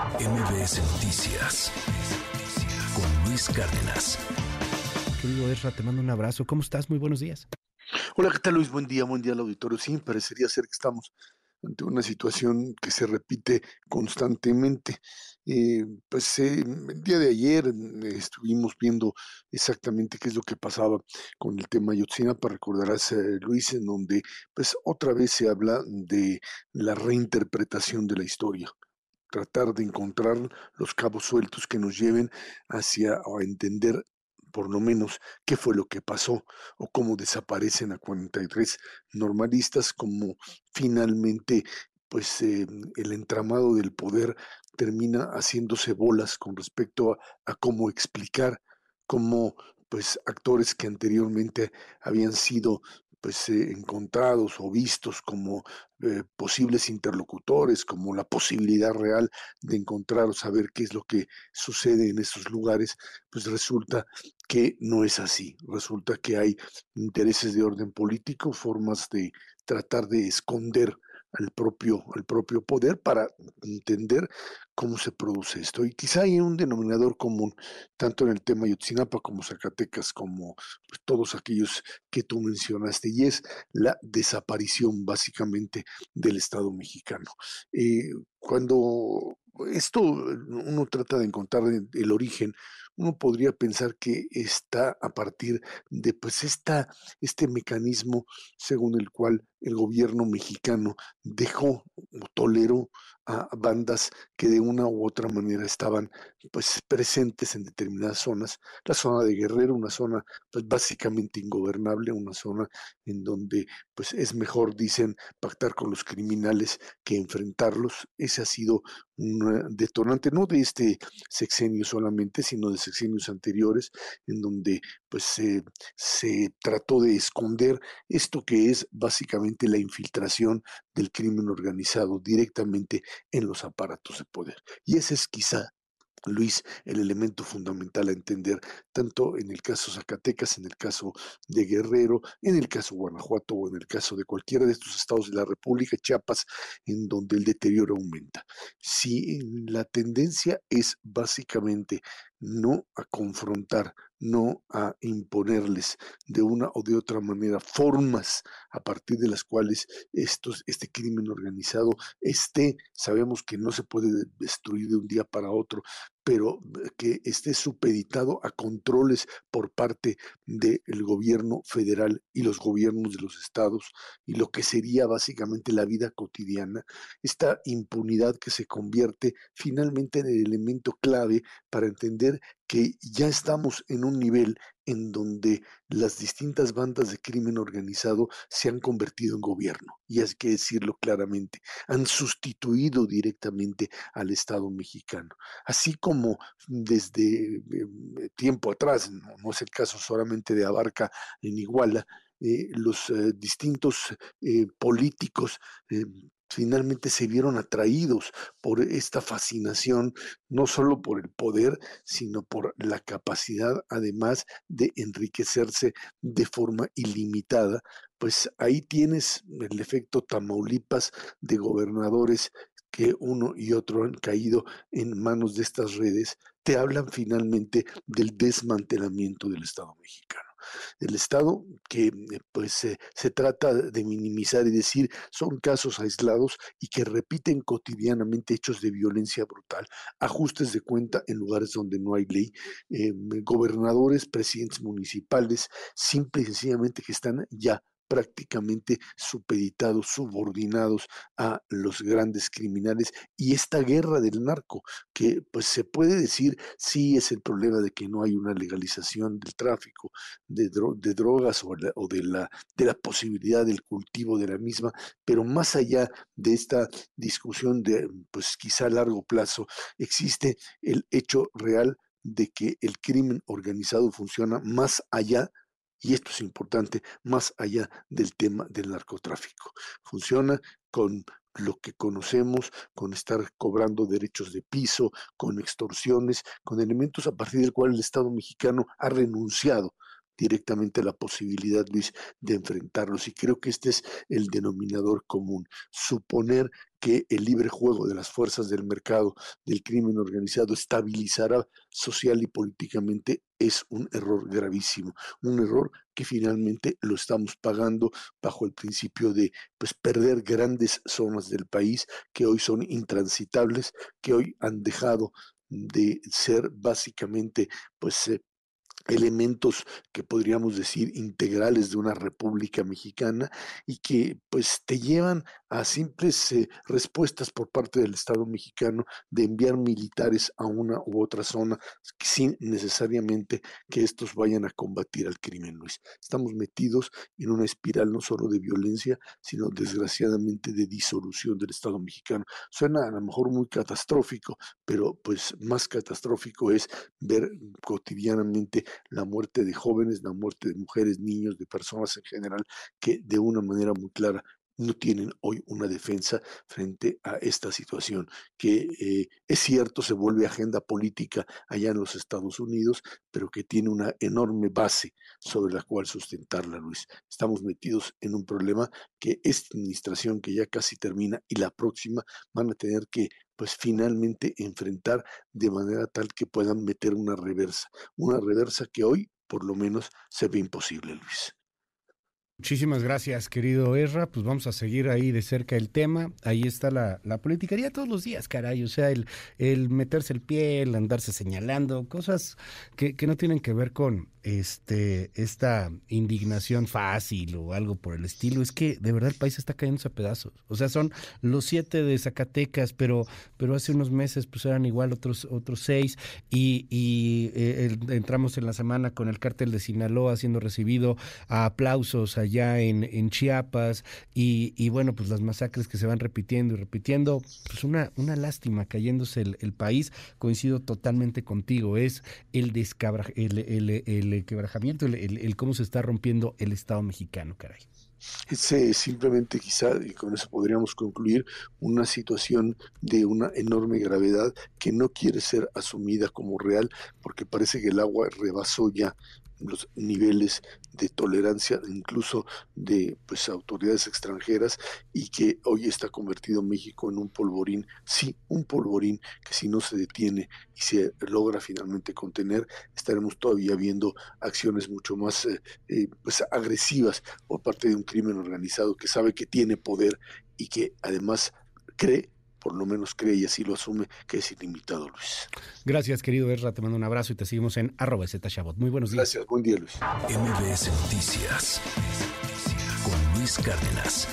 MBS Noticias con Luis Cárdenas. Querido Ezra, te mando un abrazo. ¿Cómo estás? Muy buenos días. Hola, ¿qué tal Luis? Buen día, buen día al auditorio. Sí, parecería ser que estamos ante una situación que se repite constantemente. Eh, pues eh, el día de ayer mm, estuvimos viendo exactamente qué es lo que pasaba con el tema Yotzinapa, recordarás eh, Luis, en donde pues otra vez se habla de la reinterpretación de la historia tratar de encontrar los cabos sueltos que nos lleven hacia a entender por lo menos qué fue lo que pasó o cómo desaparecen a 43 normalistas, como finalmente pues eh, el entramado del poder termina haciéndose bolas con respecto a, a cómo explicar cómo pues actores que anteriormente habían sido pues eh, encontrados o vistos como eh, posibles interlocutores, como la posibilidad real de encontrar o saber qué es lo que sucede en esos lugares, pues resulta que no es así. Resulta que hay intereses de orden político, formas de tratar de esconder al propio, propio poder para entender cómo se produce esto. Y quizá hay un denominador común, tanto en el tema Yotzinapa como Zacatecas, como pues, todos aquellos que tú mencionaste, y es la desaparición básicamente del Estado mexicano. Eh, cuando esto uno trata de encontrar el origen, uno podría pensar que está a partir de pues esta, este mecanismo según el cual el gobierno mexicano dejó o toleró a bandas que de una u otra manera estaban pues presentes en determinadas zonas. La zona de Guerrero, una zona pues básicamente ingobernable, una zona en donde pues es mejor, dicen, pactar con los criminales que enfrentarlos. Ese ha sido un detonante, no de este sexenio solamente, sino de sexenios anteriores, en donde pues se, se trató de esconder esto que es básicamente la infiltración del crimen organizado directamente en los aparatos de poder. Y ese es quizá Luis, el elemento fundamental a entender, tanto en el caso Zacatecas, en el caso de Guerrero, en el caso Guanajuato o en el caso de cualquiera de estos estados de la República, Chiapas, en donde el deterioro aumenta. Si la tendencia es básicamente no a confrontar, no a imponerles de una o de otra manera formas a partir de las cuales estos, este crimen organizado esté, sabemos que no se puede destruir de un día para otro, pero que esté supeditado a controles por parte del gobierno federal y los gobiernos de los estados y lo que sería básicamente la vida cotidiana, esta impunidad que se convierte finalmente en el elemento clave para entender que ya estamos en un nivel en donde las distintas bandas de crimen organizado se han convertido en gobierno, y hay que decirlo claramente, han sustituido directamente al Estado mexicano. Así como desde eh, tiempo atrás, no, es el caso solamente de Abarca en Iguala, eh, los eh, distintos políticos finalmente se vieron atraídos por esta fascinación, no solo por el poder, sino por la capacidad además de enriquecerse de forma ilimitada. Pues ahí tienes el efecto Tamaulipas de gobernadores que uno y otro han caído en manos de estas redes, te hablan finalmente del desmantelamiento del Estado mexicano del Estado, que eh, pues se trata de minimizar y decir son casos aislados y que repiten cotidianamente hechos de violencia brutal, ajustes de cuenta en lugares donde no hay ley, eh, gobernadores, presidentes municipales, simple y sencillamente que están ya prácticamente supeditados, subordinados a los grandes criminales y esta guerra del narco, que pues se puede decir sí es el problema de que no hay una legalización del tráfico de, drogas o, o, de, la, de la posibilidad del cultivo de la misma, pero más allá de esta discusión de pues quizá a largo plazo, existe el hecho real de que el crimen organizado funciona más allá y esto es importante, más allá del tema del narcotráfico. Funciona con lo que conocemos, con estar cobrando derechos de piso, con extorsiones, con elementos a partir del cual el Estado mexicano ha renunciado directamente la posibilidad, Luis, de enfrentarlos. Y creo que este es el denominador común. Suponer que el libre juego de las fuerzas del mercado del crimen organizado estabilizará social y políticamente es un error gravísimo, un error que finalmente lo estamos pagando bajo el principio de pues perder grandes zonas del país que hoy son intransitables, que hoy han dejado de ser básicamente pues eh, elementos que podríamos decir integrales de una república mexicana y que pues te llevan a simples eh, respuestas por parte del Estado mexicano de enviar militares a una u otra zona sin necesariamente que estos vayan a combatir al crimen, Luis. Estamos metidos en una espiral no solo de violencia, sino desgraciadamente de disolución del Estado mexicano. Suena a lo mejor muy catastrófico, pero pues más catastrófico es ver cotidianamente la muerte de jóvenes, la muerte de mujeres, niños, de personas en general, que de una manera muy clara no tienen hoy una defensa frente a esta situación, que eh, es cierto, se vuelve agenda política allá en los Estados Unidos, pero que tiene una enorme base sobre la cual sustentarla, Luis. Estamos metidos en un problema que esta administración que ya casi termina y la próxima van a tener que pues finalmente enfrentar de manera tal que puedan meter una reversa, una reversa que hoy por lo menos se ve imposible, Luis. Muchísimas gracias, querido Erra. Pues vamos a seguir ahí de cerca el tema. Ahí está la, la politicaría todos los días, caray. O sea, el, el meterse el pie, el andarse señalando, cosas que, que no tienen que ver con, este, esta indignación fácil o algo por el estilo, es que de verdad el país está cayendo a pedazos. O sea, son los siete de Zacatecas, pero, pero hace unos meses pues eran igual otros, otros seis y, y eh, entramos en la semana con el cártel de Sinaloa siendo recibido a aplausos allá en, Chiapas y, bueno, pues las masacres que se van repitiendo y repitiendo, pues una, una lástima cayéndose el, el país. Coincido totalmente contigo, es el descabra, el, quebrajamiento, el, cómo se está rompiendo el Estado mexicano, caray. Ese simplemente quizá, y con eso podríamos concluir, una situación de una enorme gravedad que no quiere ser asumida como real porque parece que el agua rebasó ya los niveles de tolerancia incluso de pues autoridades extranjeras y que hoy está convertido México en un polvorín, sí, un polvorín que si no se detiene y se logra finalmente contener, estaremos todavía viendo acciones mucho más eh, eh, pues agresivas por parte de un crimen organizado que sabe que tiene poder y que además cree por lo menos cree y así lo asume que es ilimitado, Luis. Gracias, querido Ezra. Te mando un abrazo y te seguimos en arroba Shabot. Muy buenos días. Gracias, buen día, Luis. MBS Noticias con Luis Cárdenas.